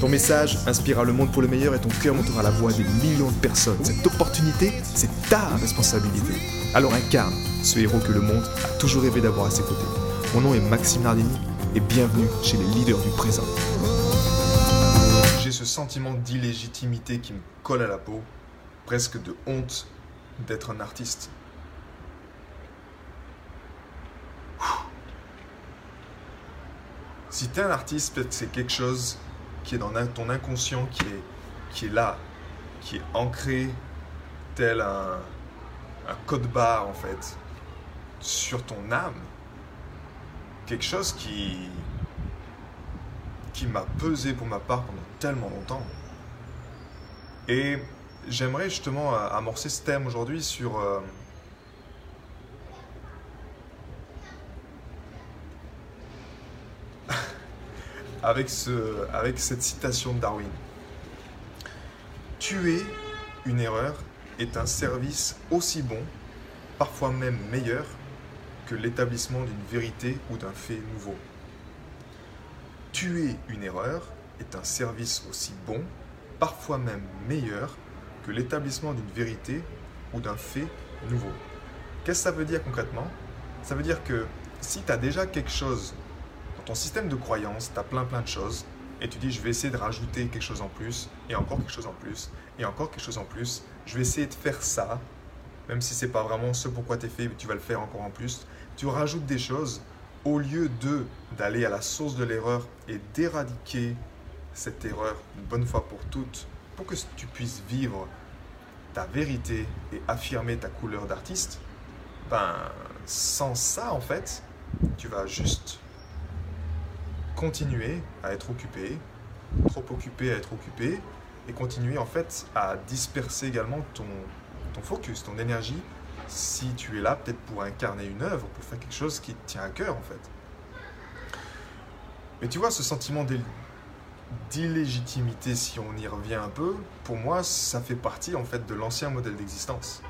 Ton message inspirera le monde pour le meilleur et ton cœur montera la voix des millions de personnes. Cette opportunité, c'est ta responsabilité. Alors incarne ce héros que le monde a toujours rêvé d'avoir à ses côtés. Mon nom est Maxime Nardini et bienvenue chez les leaders du présent. J'ai ce sentiment d'illégitimité qui me colle à la peau, presque de honte d'être un artiste. Si tu es un artiste, peut-être c'est quelque chose qui est dans ton inconscient, qui est, qui est là, qui est ancré tel un, code barre en fait sur ton âme. Quelque chose qui, qui m'a pesé pour ma part pendant tellement longtemps. Et j'aimerais justement amorcer ce thème aujourd'hui sur... Euh, avec, ce, avec cette citation de Darwin. Tuer une erreur est un service aussi bon, parfois même meilleur, que l'établissement d'une vérité ou d'un fait nouveau. Tuer une erreur est un service aussi bon, parfois même meilleur, que l'établissement d'une vérité ou d'un fait nouveau. Qu'est-ce que ça veut dire concrètement? Ça veut dire que si tu as déjà quelque chose ton système de croyance, tu as plein plein de choses, et tu dis je vais essayer de rajouter quelque chose en plus, et encore quelque chose en plus, et encore quelque chose en plus, je vais essayer de faire ça, même si c'est pas vraiment ce pourquoi tu es fait, tu vas le faire encore en plus, tu rajoutes des choses au lieu de d'aller à la source de l'erreur et d'éradiquer cette erreur une bonne fois pour toutes, pour que tu puisses vivre ta vérité et affirmer ta couleur d'artiste, ben sans ça en fait, tu vas juste continuer à être occupé, trop occupé à être occupé, et continuer en fait à disperser également ton, ton focus, ton énergie, si tu es là peut-être pour incarner une œuvre, pour faire quelque chose qui te tient à cœur en fait. Mais tu vois, ce sentiment d'illégitimité, si on y revient un peu, pour moi, ça fait partie en fait de l'ancien modèle d'existence.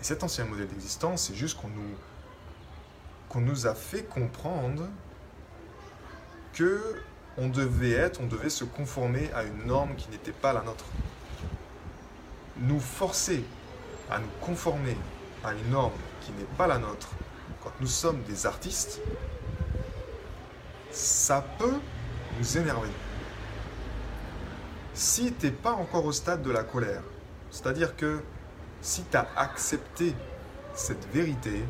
Et cet ancien modèle d'existence, c'est juste qu'on nous, qu'on nous a fait comprendre on devait être, on devait se conformer à une norme qui n'était pas la nôtre. Nous forcer à nous conformer à une norme qui n'est pas la nôtre, quand nous sommes des artistes, ça peut nous énerver. Si tu n'es pas encore au stade de la colère, c'est-à-dire que si tu as accepté cette vérité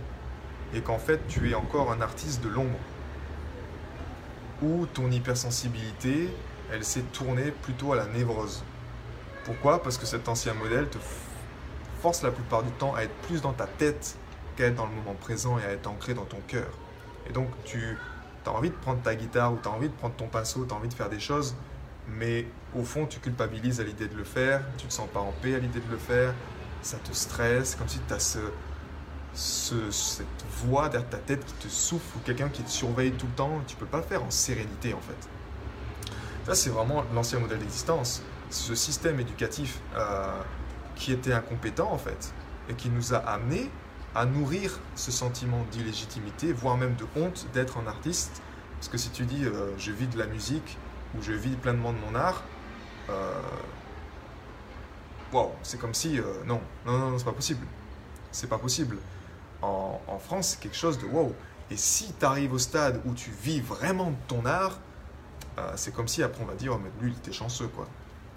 et qu'en fait tu es encore un artiste de l'ombre, où ton hypersensibilité, elle s'est tournée plutôt à la névrose. Pourquoi? Parce que cet ancien modèle te force la plupart du temps à être plus dans ta tête qu'à être dans le moment présent et à être ancré dans ton cœur. Et donc tu as envie de prendre ta guitare ou tu as envie de prendre ton pinceau, tu as envie de faire des choses, mais au fond tu culpabilises à l'idée de le faire, tu ne te sens pas en paix à l'idée de le faire, ça te stresse, comme si tu as ce, cette voix derrière ta tête qui te souffle ou quelqu'un qui te surveille tout le temps, tu peux pas le faire en sérénité en fait. Ça, c'est vraiment l'ancien modèle d'existence. Ce système éducatif euh, qui était incompétent en fait et qui nous a amené à nourrir ce sentiment d'illégitimité, voire même de honte d'être un artiste. Parce que si tu dis euh, je vis de la musique ou je vis pleinement de mon art, euh, wow, c'est comme si non, non, non, non c'est pas possible. C'est pas possible en, France, c'est quelque chose de wow. Et si tu arrives au stade où tu vis vraiment ton art, euh, c'est comme si après on va dire, oh, mais lui, il était chanceux, quoi.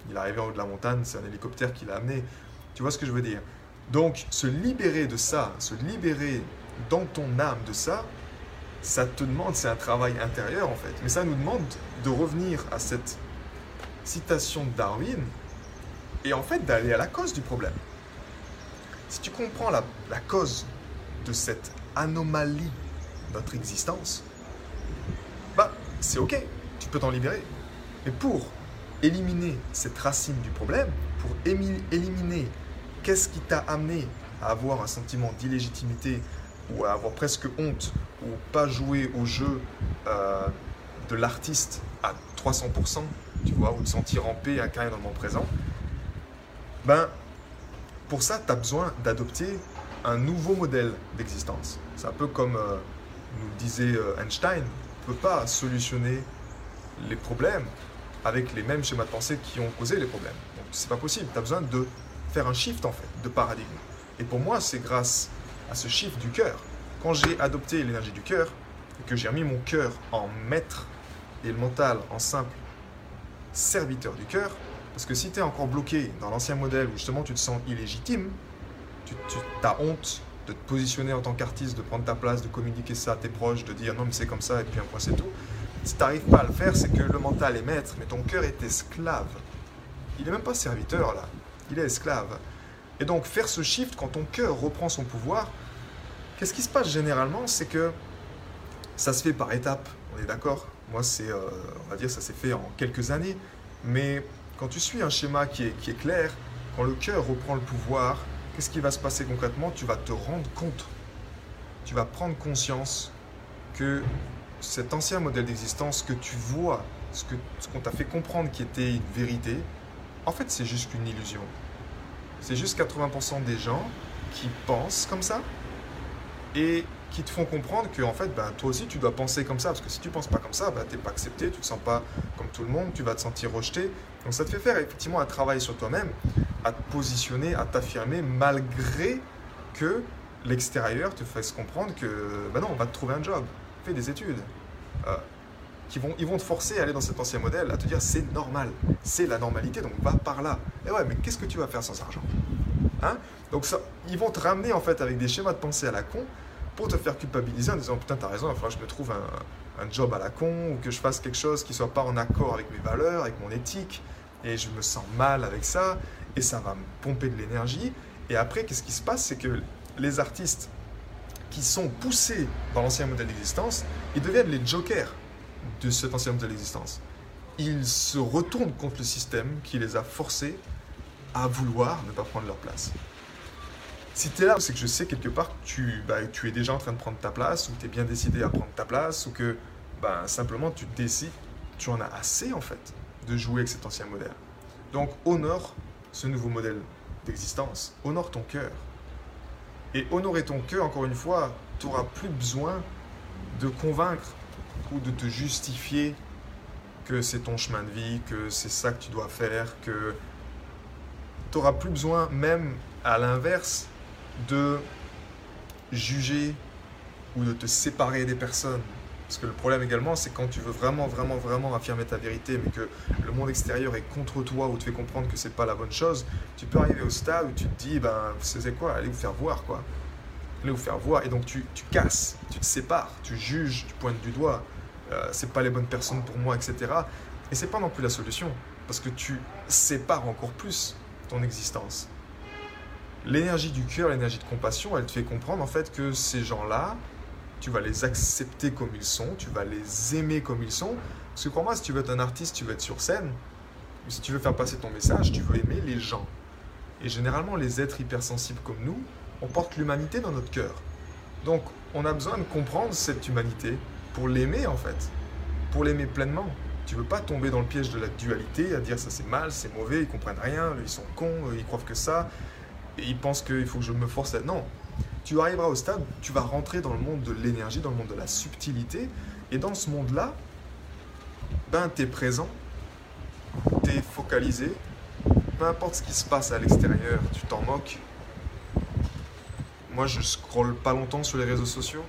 Il est arrivé en haut de la montagne, c'est un hélicoptère qui l'a amené. Tu vois ce que je veux dire? Donc, se libérer de ça, se libérer dans ton âme de ça, ça te demande, c'est un travail intérieur en fait. Mais ça nous demande de revenir à cette citation de Darwin et en fait d'aller à la cause du problème. Si tu comprends la, la cause de cette anomalie de notre existence, bah, c'est ok, tu peux t'en libérer. Mais pour éliminer cette racine du problème, pour éliminer qu'est-ce qui t'a amené à avoir un sentiment d'illégitimité ou à avoir presque honte ou pas jouer au jeu euh, de l'artiste à 300%, tu vois, ou de sentir en paix à carré dans le présent, ben, pour ça, tu as besoin d'adopter un nouveau modèle d'existence. C'est un peu comme euh, nous disait euh, Einstein, on ne peut pas solutionner les problèmes avec les mêmes schémas de pensée qui ont causé les problèmes. Donc c'est pas possible, tu as besoin de faire un shift en fait, de paradigme. Et pour moi, c'est grâce à ce shift du cœur. Quand j'ai adopté l'énergie du cœur, que j'ai remis mon cœur en maître et le mental en simple serviteur du cœur, parce que si tu es encore bloqué dans l'ancien modèle où justement tu te sens illégitime, tu, as honte de te positionner en tant qu'artiste, de prendre ta place, de communiquer ça à tes proches, de dire non mais c'est comme ça et puis un point c'est tout. Si tu n'arrives pas à le faire, c'est que le mental est maître, mais ton cœur est esclave. Il n'est même pas serviteur là, il est esclave. Et donc faire ce shift quand ton cœur reprend son pouvoir, qu'est-ce qui se passe généralement? C'est que ça se fait par étapes, on est d'accord? Moi, c'est, euh, on va dire, ça s'est fait en quelques années. Mais quand tu suis un schéma qui est, qui est clair, quand le cœur reprend le pouvoir, qu'est-ce qui va se passer concrètement? Tu vas te rendre compte, tu vas prendre conscience que cet ancien modèle d'existence que tu vois, ce qu'on ce qu'on t'a fait comprendre qui était une vérité, en fait, c'est juste une illusion. C'est juste 80% des gens qui pensent comme ça et qui te font comprendre que en fait, ben, toi aussi, tu dois penser comme ça. Parce que si tu penses pas comme ça, ben, tu n'es pas accepté, tu ne te sens pas comme tout le monde, tu vas te sentir rejeté. Donc ça te fait faire effectivement un travail sur toi-même, à te positionner, à t'affirmer, malgré que l'extérieur te fasse comprendre que ben non, on va te trouver un job, fais des études. Euh, qui vont, ils vont te forcer à aller dans cet ancien modèle, à te dire c'est normal, c'est la normalité, donc va par là. Et ouais, mais qu'est-ce que tu vas faire sans argent? Hein? Donc ça, ils vont te ramener en fait avec des schémas de pensée à la con pour te faire culpabiliser en disant putain t'as raison, il va falloir que je me trouve un, un, job à la con ou que je fasse quelque chose qui soit pas en accord avec mes valeurs, avec mon éthique, et je me sens mal avec ça, et ça va me pomper de l'énergie. Et après, qu'est-ce qui se passe? C'est que les artistes qui sont poussés dans l'ancien modèle d'existence, ils deviennent les jokers de cet ancien modèle d'existence. Ils se retournent contre le système qui les a forcés à vouloir ne pas prendre leur place. Si tu es là, c'est que je sais quelque part que tu, bah, tu es déjà en train de prendre ta place, ou tu es bien décidé à prendre ta place, ou que bah, simplement tu décides, tu en as assez en fait de jouer avec cet ancien modèle. Donc honore ce nouveau modèle d'existence, honore ton cœur. Et honorer ton cœur, encore une fois, tu n'auras plus besoin de convaincre ou de te justifier que c'est ton chemin de vie, que c'est ça que tu dois faire, que tu n'auras plus besoin, même à l'inverse, de juger ou de te séparer des personnes. Parce que le problème également, c'est quand tu veux vraiment, vraiment, vraiment affirmer ta vérité, mais que le monde extérieur est contre toi ou te fait comprendre que c'est pas la bonne chose, tu peux arriver au stade où tu te dis, ben, c'est quoi, allez vous faire voir, quoi. Allez vous faire voir. Et donc tu, tu casses, tu te sépares, tu juges, tu pointes du doigt. Euh, c'est pas les bonnes personnes pour moi, etc. Et c'est pas non plus la solution, parce que tu sépares encore plus ton existence. L'énergie du cœur, l'énergie de compassion, elle te fait comprendre en fait que ces gens-là, tu vas les accepter comme ils sont, tu vas les aimer comme ils sont. Parce que crois-moi, si tu veux être un artiste, tu veux être sur scène, si tu veux faire passer ton message, tu veux aimer les gens. Et généralement, les êtres hypersensibles comme nous, on porte l'humanité dans notre cœur. Donc, on a besoin de comprendre cette humanité pour l'aimer en fait, pour l'aimer pleinement. Tu veux pas tomber dans le piège de la dualité, à dire ça c'est mal, c'est mauvais, ils comprennent rien, ils sont cons, ils croient que ça, et ils pensent qu'il faut que je me force à... Non, tu arriveras au stade, tu vas rentrer dans le monde de l'énergie, dans le monde de la subtilité, et dans ce monde-là, ben tu es présent, tu es focalisé, peu importe ce qui se passe à l'extérieur, tu t'en moques. Moi je scrolle pas longtemps sur les réseaux sociaux,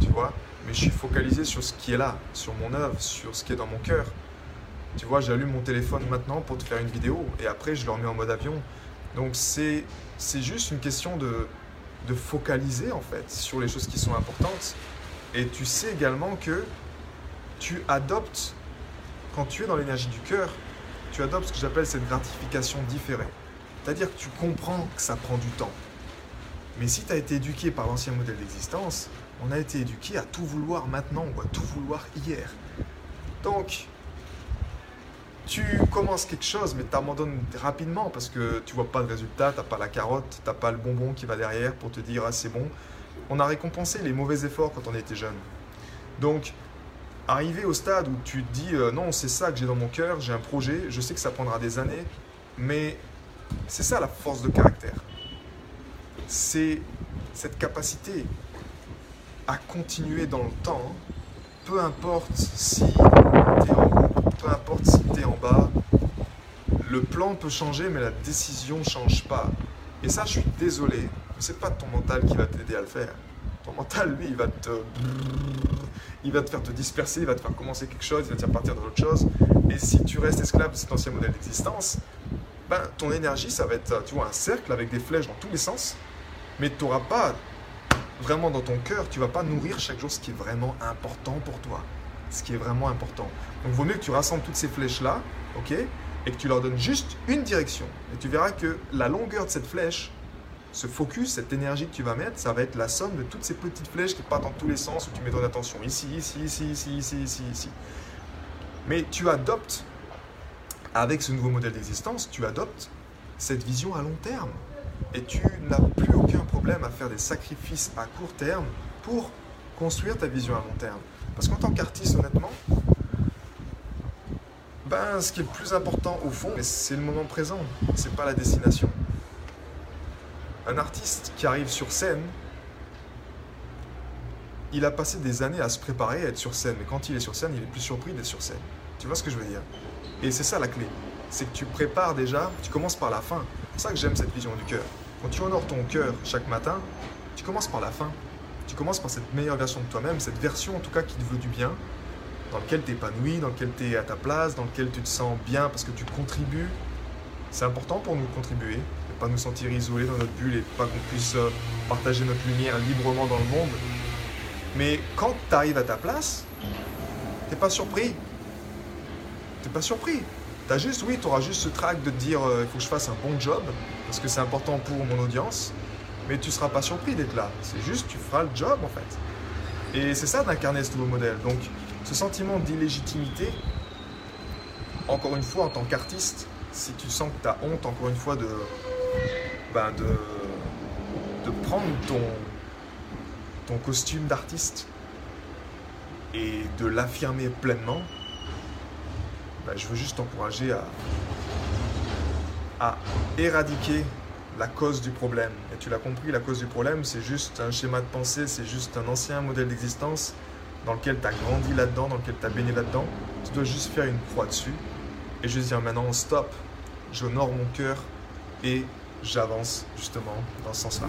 tu vois, mais je suis focalisé sur ce qui est là, sur mon œuvre, sur ce qui est dans mon cœur. Tu vois, j'allume mon téléphone maintenant pour te faire une vidéo et après je le remets en mode avion. Donc c'est juste une question de, de focaliser en fait sur les choses qui sont importantes. Et tu sais également que tu adoptes, quand tu es dans l'énergie du cœur, tu adoptes ce que j'appelle cette gratification différée. C'est-à-dire que tu comprends que ça prend du temps. Mais si tu as été éduqué par l'ancien modèle d'existence, on a été éduqué à tout vouloir maintenant ou à tout vouloir hier. Donc, tu commences quelque chose, mais tu abandonnes rapidement parce que tu vois pas de résultat, tu pas la carotte, tu pas le bonbon qui va derrière pour te dire ah c'est bon. On a récompensé les mauvais efforts quand on était jeune. Donc, arriver au stade où tu te dis euh, non, c'est ça que j'ai dans mon cœur, j'ai un projet, je sais que ça prendra des années, mais c'est ça la force de caractère. C'est cette capacité à continuer dans le temps, peu importe si tu es en peu importe si tu es en bas, le plan peut changer, mais la décision ne change pas. Et ça, je suis désolé, c'est pas ton mental qui va t'aider à le faire. Ton mental, lui, il va te. Il va te faire te disperser, il va te faire commencer quelque chose, il va te faire partir dans autre chose. Et si tu restes esclave de cet ancien modèle d'existence, ben, ton énergie, ça va être, tu vois, un cercle avec des flèches dans tous les sens. Mais tu n'auras pas vraiment dans ton cœur, tu vas pas nourrir chaque jour ce qui est vraiment important pour toi. Ce qui est vraiment important. Donc, il vaut mieux que tu rassembles toutes ces flèches-là, ok Et que tu leur donnes juste une direction. Et tu verras que la longueur de cette flèche, ce focus, cette énergie que tu vas mettre, ça va être la somme de toutes ces petites flèches qui partent dans tous les sens où tu mets ton attention ici, ici, ici, ici, ici, ici, ici. Mais tu adoptes, avec ce nouveau modèle d'existence, tu adoptes cette vision à long terme. Et tu n'as plus aucun problème à faire des sacrifices à court terme pour construire ta vision à long terme. Parce qu'en tant qu'artiste, honnêtement, ben, ce qui est le plus important au fond, c'est le moment présent, c'est pas la destination un artiste qui arrive sur scène, il a passé des années à se préparer à être sur scène, mais quand il est sur scène, il est plus surpris d'être sur scène. Tu vois ce que je veux dire? Et c'est ça la clé. C'est que tu prépares déjà, tu commences par la fin. C'est ça que j'aime cette vision du cœur. Quand tu honores ton cœur chaque matin, tu commences par la fin. Tu commences par cette meilleure version de toi-même, cette version en tout cas qui te veut du bien, dans laquelle tu es épanoui, dans laquelle tu es à ta place, dans laquelle tu te sens bien parce que tu contribues. C'est important pour nous de contribuer pas nous sentir isolés dans notre bulle et pas qu'on puisse euh, partager notre lumière librement dans le monde. Mais quand tu arrives à ta place, t'es pas surpris. T'es pas surpris. T'as juste, oui, tu auras juste ce trac de te dire euh, il faut que je fasse un bon job parce que c'est important pour mon audience, mais tu seras pas surpris d'être là. C'est juste tu feras le job en fait. Et c'est ça d'incarner ce nouveau modèle. Donc ce sentiment d'illégitimité, encore une fois en tant qu'artiste, si tu sens que tu as honte encore une fois de, ben de, de prendre ton, ton costume d'artiste et de l'affirmer pleinement, ben je veux juste t'encourager à, à éradiquer la cause du problème. Et tu l'as compris, la cause du problème, c'est juste un schéma de pensée, c'est juste un ancien modèle d'existence dans lequel tu as grandi là-dedans, dans lequel tu as baigné là-dedans. Tu dois juste faire une croix dessus et juste dire maintenant stop, j'honore mon cœur et j'avance justement dans ce sens-là.